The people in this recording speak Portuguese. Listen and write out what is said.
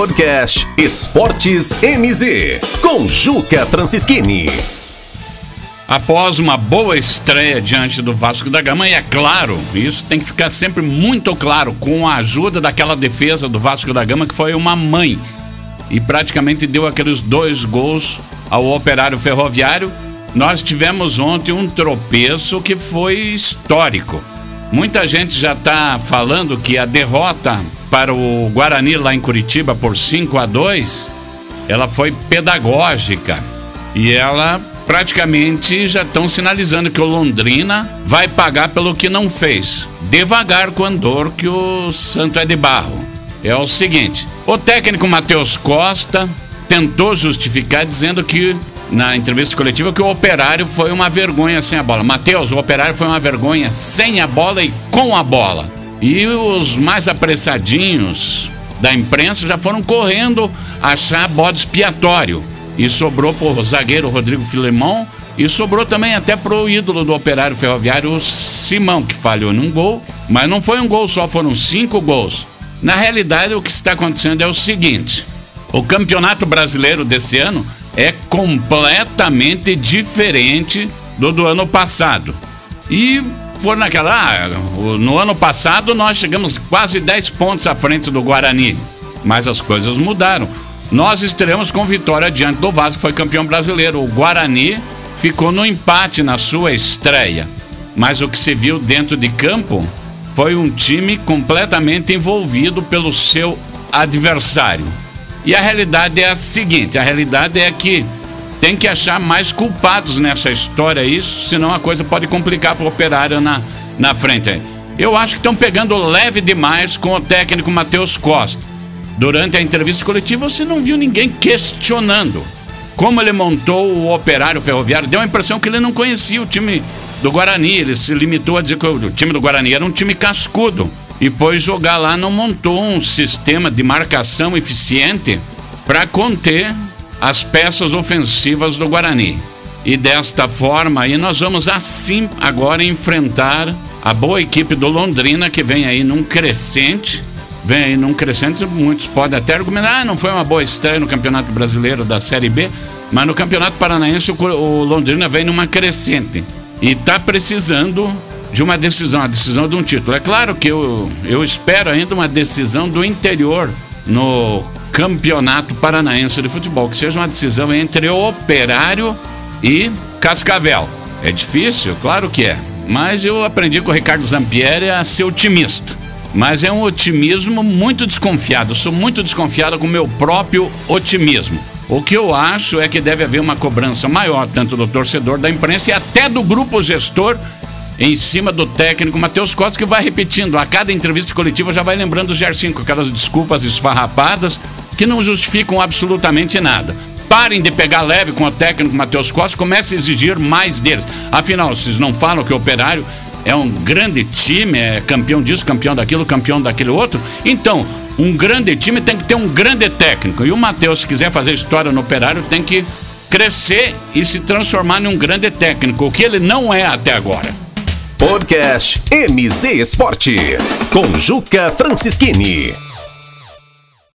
Podcast Esportes MZ, com Juca Francischini. Após uma boa estreia diante do Vasco da Gama, e é claro, isso tem que ficar sempre muito claro, com a ajuda daquela defesa do Vasco da Gama, que foi uma mãe, e praticamente deu aqueles dois gols ao operário ferroviário. Nós tivemos ontem um tropeço que foi histórico. Muita gente já está falando que a derrota para o Guarani lá em Curitiba por 5 a 2 ela foi pedagógica e ela praticamente já estão sinalizando que o Londrina vai pagar pelo que não fez. Devagar com o andor que o Santo é de barro. É o seguinte: o técnico Matheus Costa tentou justificar dizendo que na entrevista coletiva que o operário foi uma vergonha sem a bola. Matheus, o operário foi uma vergonha sem a bola e com a bola. E os mais apressadinhos da imprensa já foram correndo achar bode expiatório e sobrou pro zagueiro Rodrigo Filemão e sobrou também até pro ídolo do Operário Ferroviário, o Simão, que falhou num gol, mas não foi um gol só, foram cinco gols. Na realidade, o que está acontecendo é o seguinte: o Campeonato Brasileiro desse ano é completamente diferente do do ano passado. E foi naquela. Ah, no ano passado nós chegamos quase 10 pontos à frente do Guarani, mas as coisas mudaram. Nós estreamos com vitória diante do Vasco, que foi campeão brasileiro. O Guarani ficou no empate na sua estreia. Mas o que se viu dentro de campo foi um time completamente envolvido pelo seu adversário. E a realidade é a seguinte: a realidade é que tem que achar mais culpados nessa história, isso, senão a coisa pode complicar para o operário na, na frente. Eu acho que estão pegando leve demais com o técnico Matheus Costa. Durante a entrevista coletiva, você não viu ninguém questionando como ele montou o operário ferroviário. Deu a impressão que ele não conhecia o time do Guarani. Ele se limitou a dizer que o time do Guarani era um time cascudo. E depois jogar lá não montou um sistema de marcação eficiente para conter as peças ofensivas do Guarani. E desta forma aí nós vamos assim agora enfrentar a boa equipe do Londrina que vem aí num crescente vem aí num crescente. Muitos podem até argumentar, ah, não foi uma boa estreia no Campeonato Brasileiro da Série B, mas no Campeonato Paranaense o, Londrina vem numa crescente e está precisando de uma decisão, a decisão de um título. É claro que eu, eu espero ainda uma decisão do interior no Campeonato Paranaense de Futebol, que seja uma decisão entre o Operário e Cascavel. É difícil, claro que é, mas eu aprendi com o Ricardo Zampieri a ser otimista mas é um otimismo muito desconfiado. Eu sou muito desconfiado com o meu próprio otimismo. O que eu acho é que deve haver uma cobrança maior, tanto do torcedor, da imprensa e até do grupo gestor, em cima do técnico Matheus Costa, que vai repetindo. A cada entrevista coletiva já vai lembrando o GR5, aquelas desculpas esfarrapadas que não justificam absolutamente nada. Parem de pegar leve com o técnico Matheus Costa, comece a exigir mais deles. Afinal, vocês não falam que o operário é um grande time, é campeão disso, campeão daquilo, campeão daquele outro. Então, um grande time tem que ter um grande técnico. E o Matheus, se quiser fazer história no operário, tem que crescer e se transformar em um grande técnico, o que ele não é até agora. Podcast MZ Esportes, com Juca Francischini.